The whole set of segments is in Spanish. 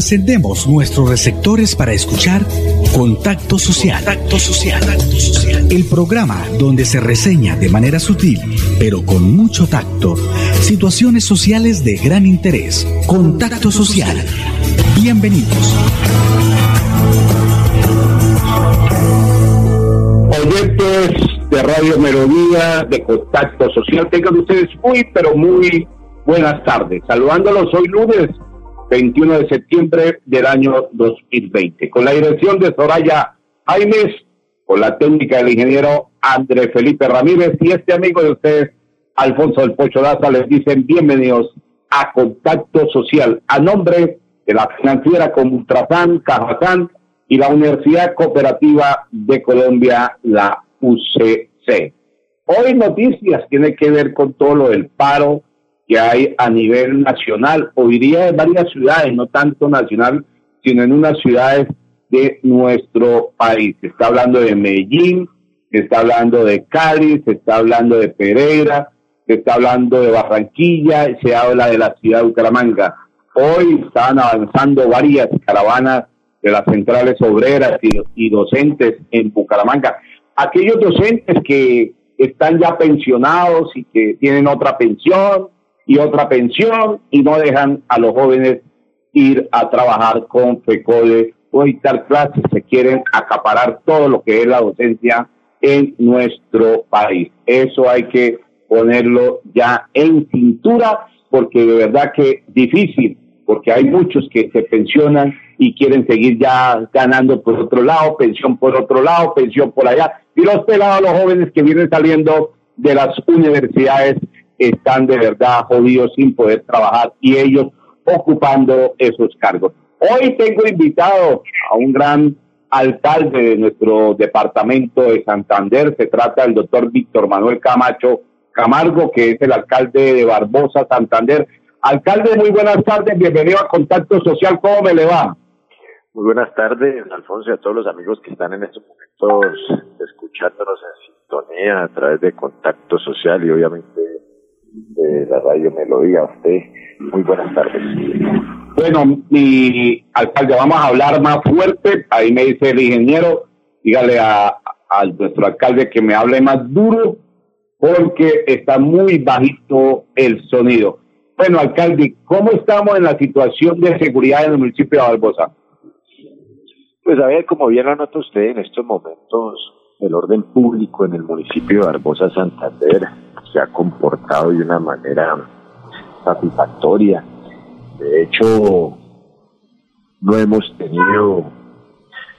Encendemos nuestros receptores para escuchar Contacto Social. Contacto Social. El programa donde se reseña de manera sutil, pero con mucho tacto, situaciones sociales de gran interés. Contacto Social. Bienvenidos. Oyentes de Radio Melodía, de Contacto Social, tengan ustedes muy, pero muy buenas tardes. Saludándolos hoy lunes 21 de septiembre del año 2020. Con la dirección de Soraya Jaimes, con la técnica del ingeniero André Felipe Ramírez y este amigo de ustedes, Alfonso del Pocho Daza, les dicen bienvenidos a Contacto Social, a nombre de la financiera Comultrasan, Cajazán y la Universidad Cooperativa de Colombia, la UCC. Hoy noticias tiene que ver con todo lo del paro, que hay a nivel nacional, o diría de varias ciudades, no tanto nacional, sino en unas ciudades de nuestro país. Se está hablando de Medellín, se está hablando de Cali, se está hablando de Pereira, se está hablando de Barranquilla, se habla de la ciudad de Bucaramanga. Hoy están avanzando varias caravanas de las centrales obreras y, y docentes en Bucaramanga. Aquellos docentes que están ya pensionados y que tienen otra pensión, y otra pensión y no dejan a los jóvenes ir a trabajar con FECODE o dictar clases, se quieren acaparar todo lo que es la docencia en nuestro país. Eso hay que ponerlo ya en cintura porque de verdad que difícil, porque hay muchos que se pensionan y quieren seguir ya ganando por otro lado, pensión por otro lado, pensión por allá. Y los pelados, los jóvenes que vienen saliendo de las universidades están de verdad jodidos sin poder trabajar y ellos ocupando esos cargos. Hoy tengo invitado a un gran alcalde de nuestro departamento de Santander, se trata del doctor Víctor Manuel Camacho Camargo, que es el alcalde de Barbosa, Santander. Alcalde, muy buenas tardes, bienvenido a Contacto Social, ¿cómo me le va? Muy buenas tardes, Alfonso, y a todos los amigos que están en estos momentos escuchándonos en sintonía a través de Contacto Social y obviamente de la radio Melodía. usted, muy buenas tardes. Bueno, mi alcalde, vamos a hablar más fuerte. Ahí me dice el ingeniero, dígale a, a nuestro alcalde que me hable más duro porque está muy bajito el sonido. Bueno, alcalde, ¿cómo estamos en la situación de seguridad en el municipio de Barbosa? Pues a ver, como bien lo nota usted, en estos momentos el orden público en el municipio de Barbosa, Santander, se ha comportado de una manera satisfactoria. De hecho, no hemos tenido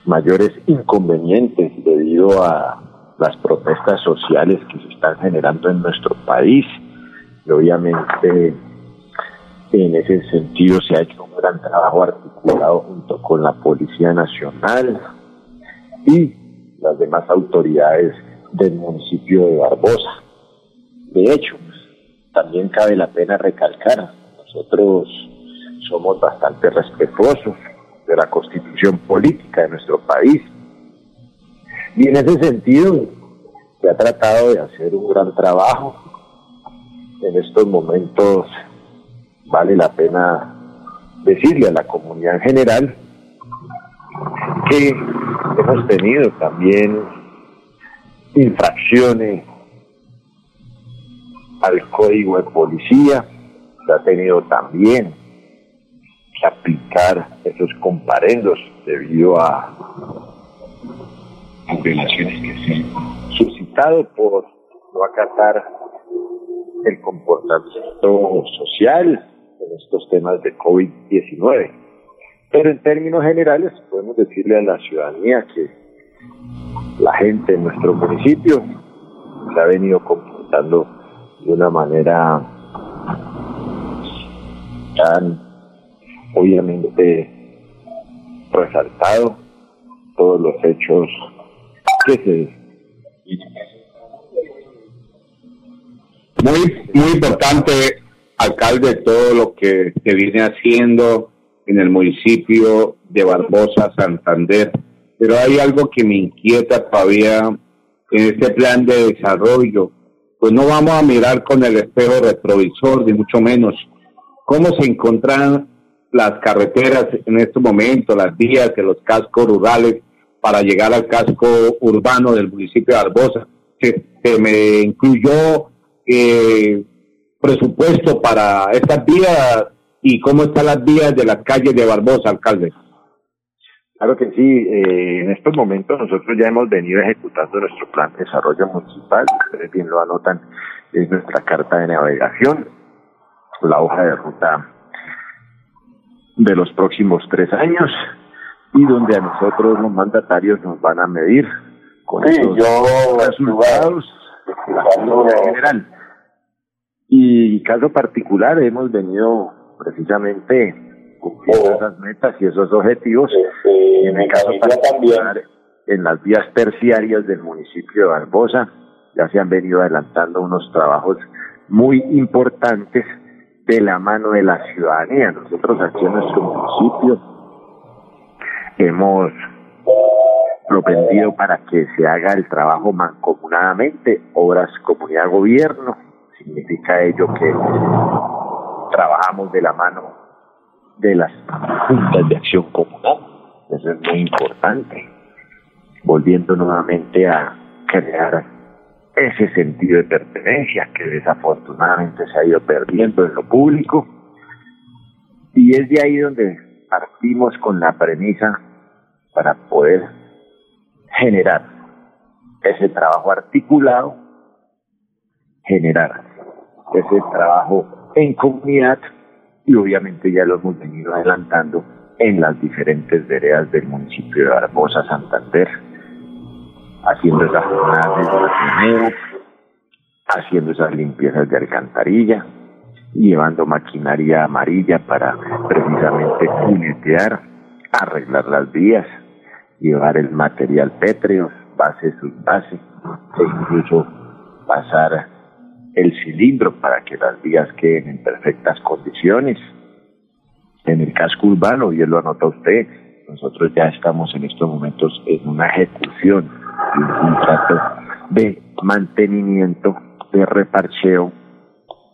mayores inconvenientes debido a las protestas sociales que se están generando en nuestro país. Y obviamente, en ese sentido se ha hecho un gran trabajo articulado junto con la Policía Nacional y las demás autoridades del municipio de Barbosa. De hecho, también cabe la pena recalcar, nosotros somos bastante respetuosos de la constitución política de nuestro país. Y en ese sentido, se ha tratado de hacer un gran trabajo. En estos momentos vale la pena decirle a la comunidad en general que hemos tenido también infracciones al código de policía, se ha tenido también que aplicar esos comparendos debido a relaciones que se han suscitado por no acatar el comportamiento social en estos temas de COVID-19. Pero en términos generales podemos decirle a la ciudadanía que la gente en nuestro municipio se ha venido comportando de una manera tan obviamente resaltado todos los hechos que se muy muy importante alcalde todo lo que se viene haciendo en el municipio de Barbosa Santander. Pero hay algo que me inquieta todavía en este plan de desarrollo. Pues no vamos a mirar con el espejo retrovisor, ni mucho menos. Cómo se encuentran las carreteras en este momento, las vías de los cascos rurales para llegar al casco urbano del municipio de Arbosa. Se, me incluyó eh, presupuesto para estas vías y cómo están las vías de las calles de Barbosa, alcalde. Claro que sí, eh, en estos momentos nosotros ya hemos venido ejecutando nuestro plan de desarrollo municipal, ustedes bien lo anotan, es nuestra carta de navegación, la hoja de ruta de los próximos tres años y donde a nosotros los mandatarios nos van a medir con sí, resultados de general. Y caso particular hemos venido precisamente cumpliendo esas metas y esos objetivos. en el caso particular, en las vías terciarias del municipio de Barbosa, ya se han venido adelantando unos trabajos muy importantes de la mano de la ciudadanía. Nosotros aquí en nuestro municipio hemos propendido para que se haga el trabajo mancomunadamente, obras comunidad-gobierno. Significa ello que trabajamos de la mano de las juntas de acción comunal. Eso es muy importante. Volviendo nuevamente a crear ese sentido de pertenencia que desafortunadamente se ha ido perdiendo en lo público. Y es de ahí donde partimos con la premisa para poder generar ese trabajo articulado, generar ese trabajo en comunidad y obviamente ya lo hemos venido adelantando en las diferentes veredas del municipio de Barbosa, Santander, haciendo esas jornadas de haciendo esas limpiezas de alcantarilla, llevando maquinaria amarilla para precisamente cunetear, arreglar las vías, llevar el material pétreo, base base e incluso pasar el cilindro para que las vías queden en perfectas condiciones. En el casco urbano, él lo anota usted, nosotros ya estamos en estos momentos en una ejecución de un contrato de mantenimiento, de reparcheo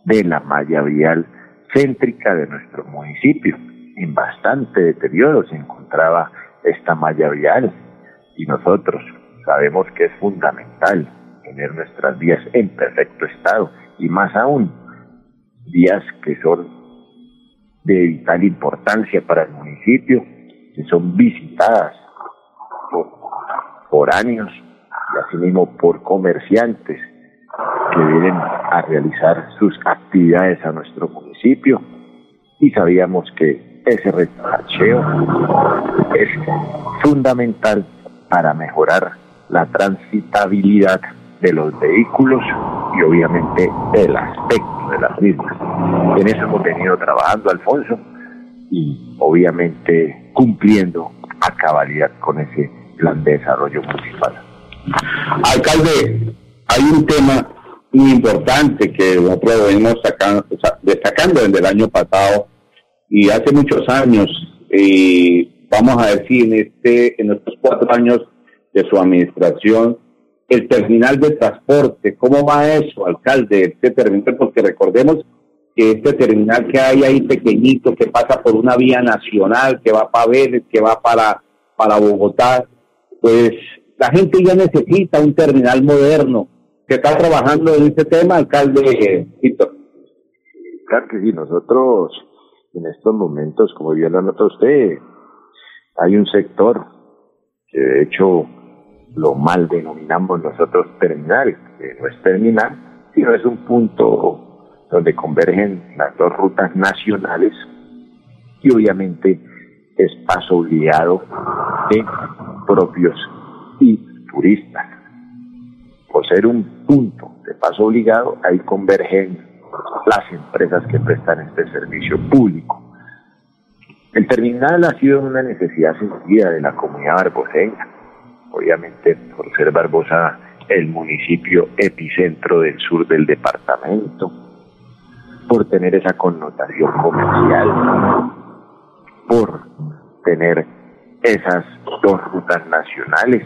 de la malla vial céntrica de nuestro municipio. En bastante deterioro se encontraba esta malla vial y nosotros sabemos que es fundamental tener nuestras vías en perfecto estado y más aún vías que son de vital importancia para el municipio, que son visitadas por años y asimismo por comerciantes que vienen a realizar sus actividades a nuestro municipio. Y sabíamos que ese retracheo es fundamental para mejorar la transitabilidad de los vehículos y obviamente el aspecto de las mismas. En eso hemos venido trabajando, Alfonso, y obviamente cumpliendo a cabalidad con ese plan de desarrollo municipal. Alcalde, hay un tema muy importante que nosotros venimos destacando desde el año pasado y hace muchos años, y vamos a decir, en, este, en estos cuatro años de su administración, el terminal de transporte, ¿cómo va eso, alcalde, este terminal? Porque recordemos que este terminal que hay ahí pequeñito, que pasa por una vía nacional, que va para Vélez, que va para, para Bogotá, pues la gente ya necesita un terminal moderno. que está trabajando en este tema, alcalde Víctor? Claro que sí, nosotros en estos momentos, como bien lo nota usted, hay un sector que de hecho lo mal denominamos nosotros terminal, que no es terminal, sino es un punto donde convergen las dos rutas nacionales y obviamente es paso obligado de propios y turistas. Por ser un punto de paso obligado, ahí convergen las empresas que prestan este servicio público. El terminal ha sido una necesidad sentida de la comunidad barboseña, obviamente por ser Barbosa el municipio epicentro del sur del departamento, por tener esa connotación comercial, por tener esas dos rutas nacionales,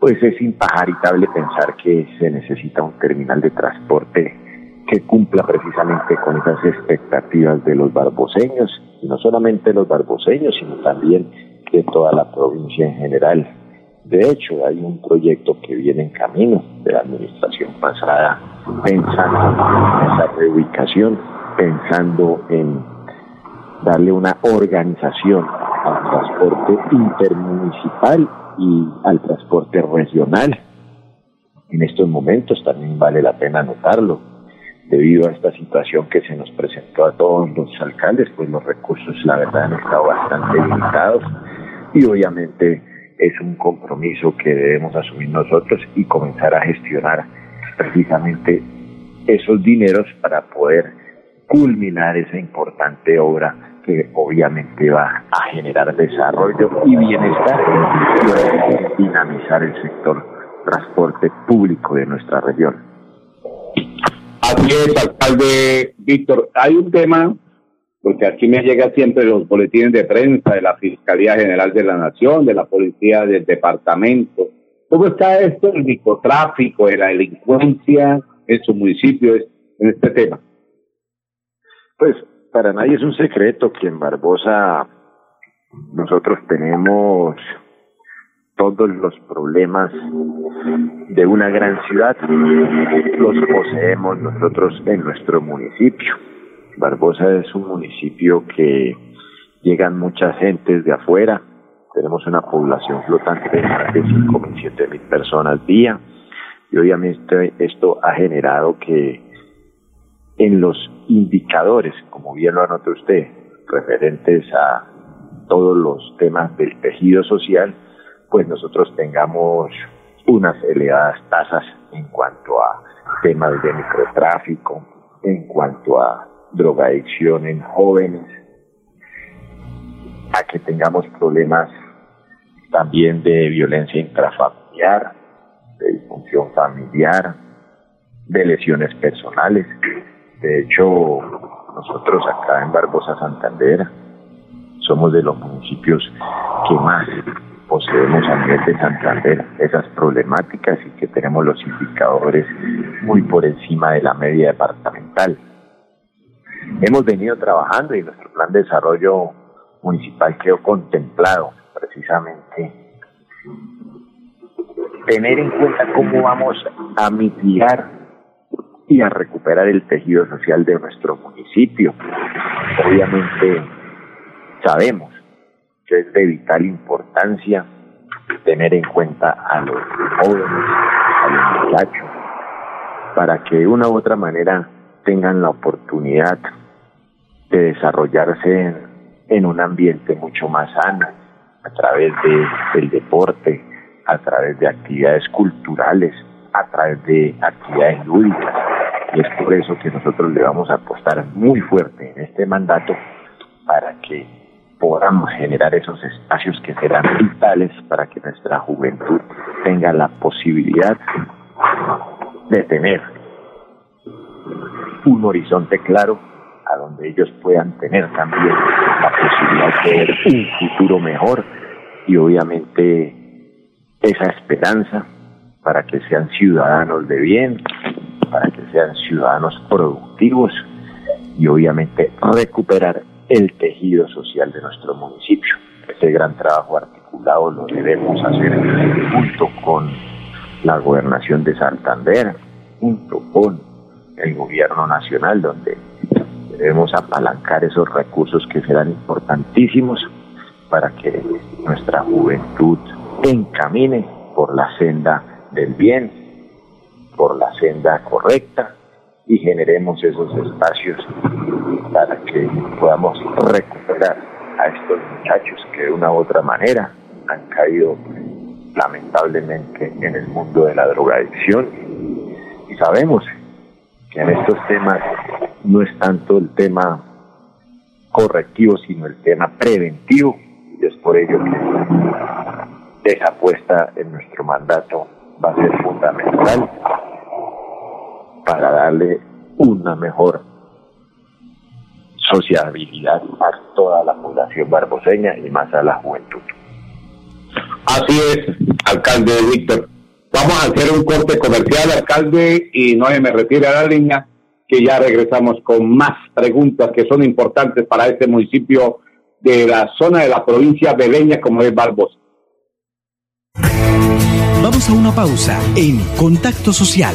pues es impajaritable pensar que se necesita un terminal de transporte que cumpla precisamente con esas expectativas de los barboseños, y no solamente los barboseños, sino también de toda la provincia en general. De hecho, hay un proyecto que viene en camino de la administración pasada pensando en esa reubicación, pensando en darle una organización al transporte intermunicipal y al transporte regional. En estos momentos también vale la pena notarlo, debido a esta situación que se nos presentó a todos los alcaldes, pues los recursos la verdad han estado bastante limitados y obviamente es un compromiso que debemos asumir nosotros y comenzar a gestionar precisamente esos dineros para poder culminar esa importante obra que obviamente va a generar desarrollo y bienestar y dinamizar el sector transporte público de nuestra región. Así es, alcalde Víctor. Hay un tema, porque aquí me llega siempre los boletines de prensa de la Fiscalía General de la Nación, de la Policía del Departamento. ¿Cómo está esto, el microtráfico, de la delincuencia en su municipio en este tema? Pues para nadie es un secreto que en Barbosa nosotros tenemos todos los problemas de una gran ciudad, los poseemos nosotros en nuestro municipio. Barbosa es un municipio que llegan muchas gentes de afuera, tenemos una población flotante de más de 5.000, 7.000 personas día. Y obviamente esto ha generado que en los indicadores, como bien lo anotó usted, referentes a todos los temas del tejido social, pues nosotros tengamos unas elevadas tasas en cuanto a temas de microtráfico, en cuanto a drogadicción en jóvenes, a que tengamos problemas también de violencia intrafamiliar, de disfunción familiar, de lesiones personales. De hecho, nosotros acá en Barbosa Santander somos de los municipios que más poseemos a nivel de Santander esas problemáticas y que tenemos los indicadores muy por encima de la media departamental. Hemos venido trabajando y nuestro plan de desarrollo municipal quedó contemplado precisamente tener en cuenta cómo vamos a mitigar y a recuperar el tejido social de nuestro municipio. Obviamente sabemos que es de vital importancia tener en cuenta a los jóvenes, a los muchachos, para que de una u otra manera tengan la oportunidad de desarrollarse en, un ambiente mucho más sano, a través de, del deporte, a través de actividades culturales, a través de actividades lúdicas, y es por eso que nosotros le vamos a apostar muy fuerte en este mandato para que podamos generar esos espacios que serán vitales para que nuestra juventud tenga la posibilidad de tener un horizonte claro a donde ellos puedan tener también la posibilidad de ver un futuro mejor y obviamente esa esperanza para que sean ciudadanos de bien, para que sean ciudadanos productivos y obviamente recuperar el tejido social de nuestro municipio. Ese gran trabajo articulado lo debemos hacer junto con la gobernación de Santander, junto con el gobierno nacional, donde debemos apalancar esos recursos que serán importantísimos para que nuestra juventud encamine por la senda del bien por la senda correcta y generemos esos espacios para que podamos recuperar a estos muchachos que de una u otra manera han caído lamentablemente en el mundo de la drogadicción. Y sabemos que en estos temas no es tanto el tema correctivo sino el tema preventivo y es por ello que esa apuesta en nuestro mandato va a ser fundamental para darle una mejor sociabilidad a toda la población barboseña y más a la juventud. Así es, alcalde Víctor. Vamos a hacer un corte comercial, alcalde, y no se me retire a la línea. que ya regresamos con más preguntas que son importantes para este municipio de la zona de la provincia beleña como es Barbosa. Vamos a una pausa en Contacto Social.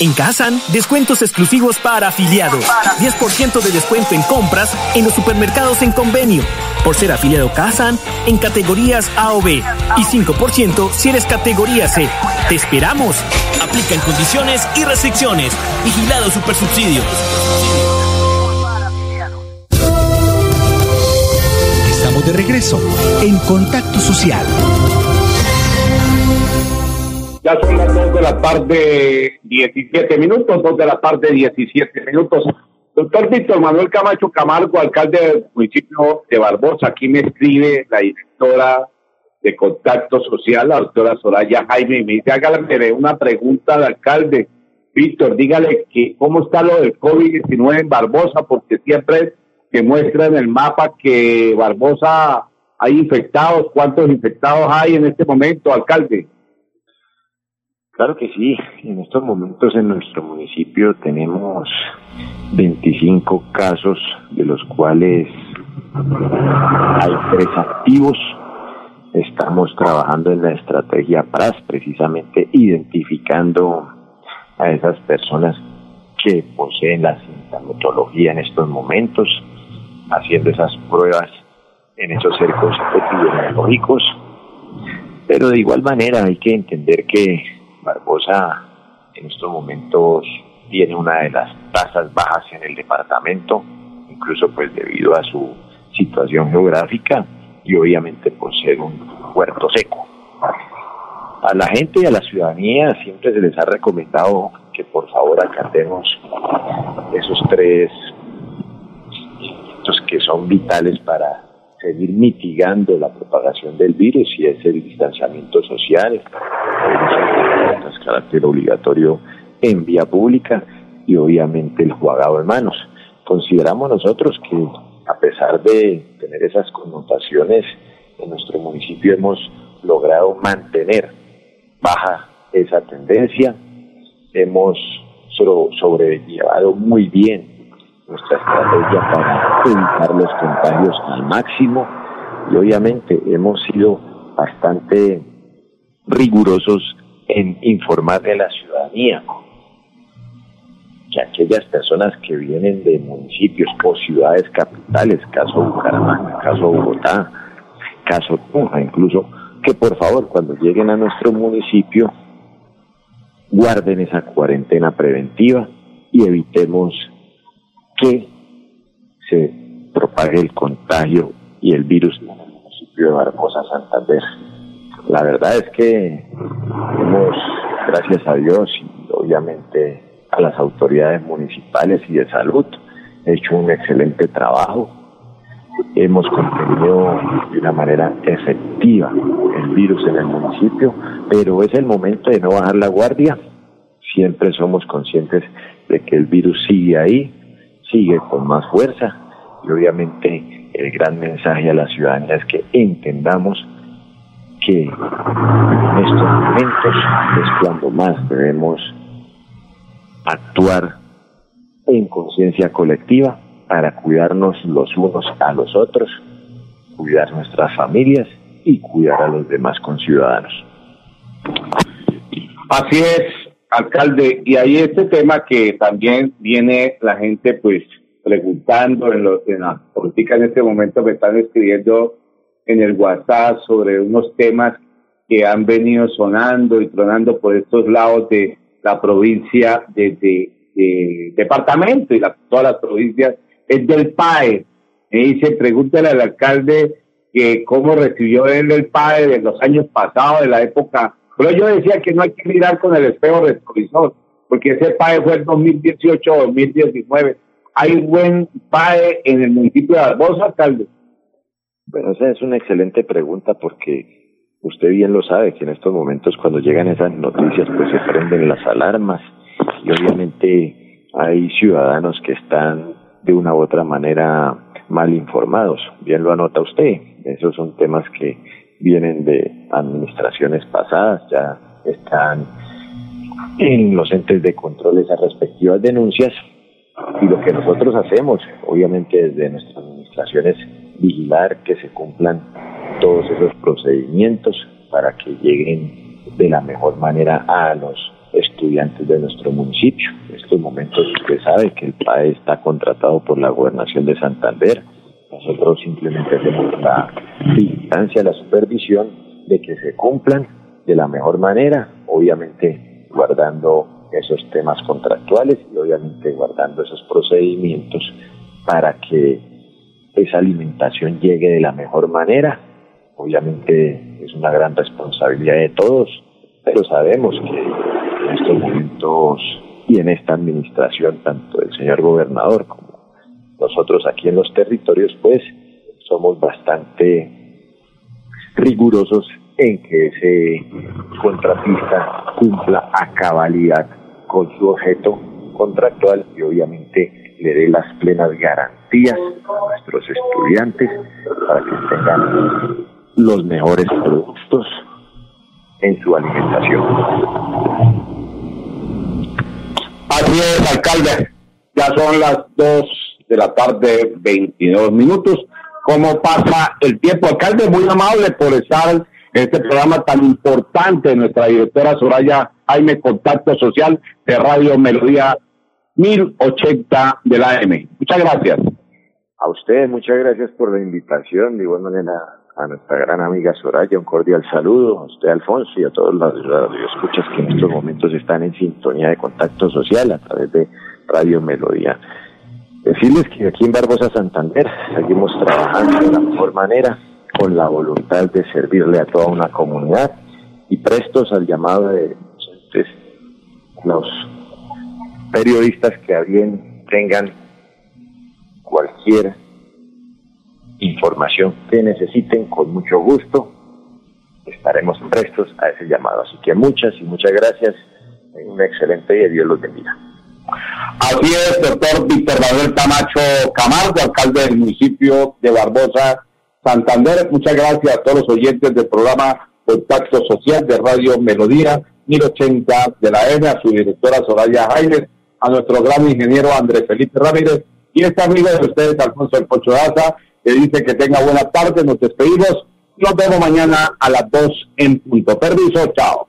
En Kazan, descuentos exclusivos para afiliados. 10% de descuento en compras en los supermercados en convenio. Por ser afiliado Kazan en categorías A o B. Y 5% si eres categoría C. ¡Te esperamos! Aplica en condiciones y restricciones. Vigilado Supersubsidio. Estamos de regreso en Contacto Social. Ya son las 2 de la tarde, 17 minutos, 2 de la tarde, 17 minutos. Doctor Víctor Manuel Camacho Camargo, alcalde del municipio de Barbosa, aquí me escribe la directora de Contacto Social, la doctora Soraya Jaime, y me dice, hágale una pregunta al alcalde. Víctor, dígale que cómo está lo del COVID-19 en Barbosa, porque siempre se muestra en el mapa que Barbosa hay infectados. ¿Cuántos infectados hay en este momento, alcalde? Claro que sí, en estos momentos en nuestro municipio tenemos 25 casos, de los cuales hay tres activos. Estamos trabajando en la estrategia PRAS, precisamente identificando a esas personas que poseen la sintomatología en estos momentos, haciendo esas pruebas en esos cercos epidemiológicos. Pero de igual manera hay que entender que Barbosa en estos momentos tiene una de las tasas bajas en el departamento, incluso pues debido a su situación geográfica y obviamente por ser un puerto seco. A la gente y a la ciudadanía siempre se les ha recomendado que por favor acatemos esos tres que son vitales para seguir mitigando la propagación del virus y es el distanciamiento social, el carácter obligatorio en vía pública y obviamente el jugado de manos. Consideramos nosotros que a pesar de tener esas connotaciones, en nuestro municipio hemos logrado mantener baja esa tendencia, hemos sobrellevado muy bien nuestra estrategia para evitar los contagios al máximo. Y obviamente hemos sido bastante rigurosos en informar a la ciudadanía que aquellas personas que vienen de municipios o ciudades capitales, caso Bucaramanga, caso Bogotá, caso Tunja incluso, que por favor cuando lleguen a nuestro municipio guarden esa cuarentena preventiva y evitemos que se propague el contagio y el virus en el municipio de Barbosa, Santander. La verdad es que hemos, gracias a Dios y obviamente a las autoridades municipales y de salud, hecho un excelente trabajo. Hemos contenido de una manera efectiva el virus en el municipio, pero es el momento de no bajar la guardia. Siempre somos conscientes de que el virus sigue ahí, sigue con más fuerza y obviamente el gran mensaje a la ciudadanía es que entendamos que en estos momentos es cuando más debemos actuar en conciencia colectiva para cuidarnos los unos a los otros, cuidar nuestras familias y cuidar a los demás conciudadanos. Así es, alcalde, y hay este tema que también viene la gente pues preguntando en, lo, en la política en este momento me están escribiendo en el WhatsApp sobre unos temas que han venido sonando y tronando por estos lados de la provincia, desde de, departamento y todas las provincias, es del PAE. Me dice, pregúntale al alcalde que cómo recibió él el PAE de los años pasados, de la época. Pero yo decía que no hay que mirar con el espejo retrovisor, porque ese PAE fue el 2018-2019. ¿Hay buen PAE en el municipio de Barbosa, alcalde? Bueno, esa es una excelente pregunta porque usted bien lo sabe que en estos momentos cuando llegan esas noticias pues se prenden las alarmas y obviamente hay ciudadanos que están de una u otra manera mal informados. Bien lo anota usted. Esos son temas que vienen de administraciones pasadas, ya están en los entes de control esas respectivas denuncias y lo que nosotros hacemos, obviamente desde nuestra administración, es vigilar que se cumplan todos esos procedimientos para que lleguen de la mejor manera a los estudiantes de nuestro municipio. En estos momentos usted sabe que el PAE está contratado por la gobernación de Santander. Nosotros simplemente hacemos la vigilancia, la supervisión de que se cumplan de la mejor manera, obviamente guardando esos temas contractuales y obviamente guardando esos procedimientos para que esa alimentación llegue de la mejor manera. Obviamente es una gran responsabilidad de todos, pero sabemos que en estos momentos y en esta administración, tanto el señor gobernador como nosotros aquí en los territorios, pues somos bastante rigurosos en que ese contratista cumpla a cabalidad con su objeto contractual y obviamente le dé las plenas garantías a nuestros estudiantes para que tengan los mejores productos en su alimentación. Así es, alcalde. Ya son las 2 de la tarde, 22 minutos. ¿Cómo pasa el tiempo? Alcalde, muy amable por estar en este programa tan importante. Nuestra directora Soraya Jaime, Contacto Social de Radio Melodía 1080 de la M. Muchas gracias. A ustedes, muchas gracias por la invitación. De igual manera, a nuestra gran amiga Soraya, un cordial saludo, a usted Alfonso y a todos los escuchas que en estos momentos están en sintonía de contacto social a través de Radio Melodía. Decirles que aquí en Barbosa Santander seguimos trabajando de la mejor manera, con la voluntad de servirle a toda una comunidad y prestos al llamado de los periodistas que bien tengan cualquier información que necesiten, con mucho gusto estaremos prestos a ese llamado. Así que muchas y muchas gracias. Un excelente día. Dios los bendiga. Así es, doctor Víctor Manuel Camacho Camargo, alcalde del municipio de Barbosa, Santander. Muchas gracias a todos los oyentes del programa Contacto Social de Radio Melodía 1080 de la M, a su directora Soraya Jaime, a nuestro gran ingeniero Andrés Felipe Ramírez y este amigo de ustedes, Alfonso El Pocho Daza, que dice que tenga buena tarde, nos despedimos, nos vemos mañana a las 2 en punto. Permiso, chao.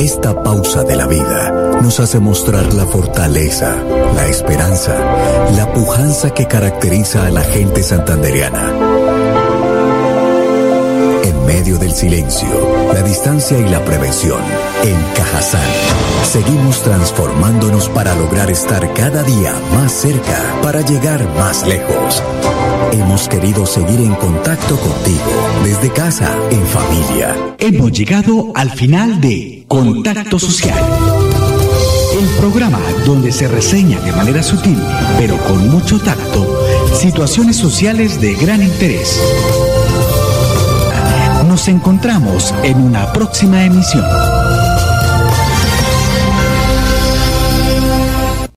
Esta pausa de la vida nos hace mostrar la fortaleza, la esperanza, la pujanza que caracteriza a la gente santandereana. En medio del silencio, la distancia y la prevención, en Cajazán, seguimos transformándonos para lograr estar cada día más cerca, para llegar más lejos. Hemos querido seguir en contacto contigo, desde casa, en familia. Hemos llegado al final de Contacto Social. El programa donde se reseña de manera sutil, pero con mucho tacto, situaciones sociales de gran interés. Nos encontramos en una próxima emisión.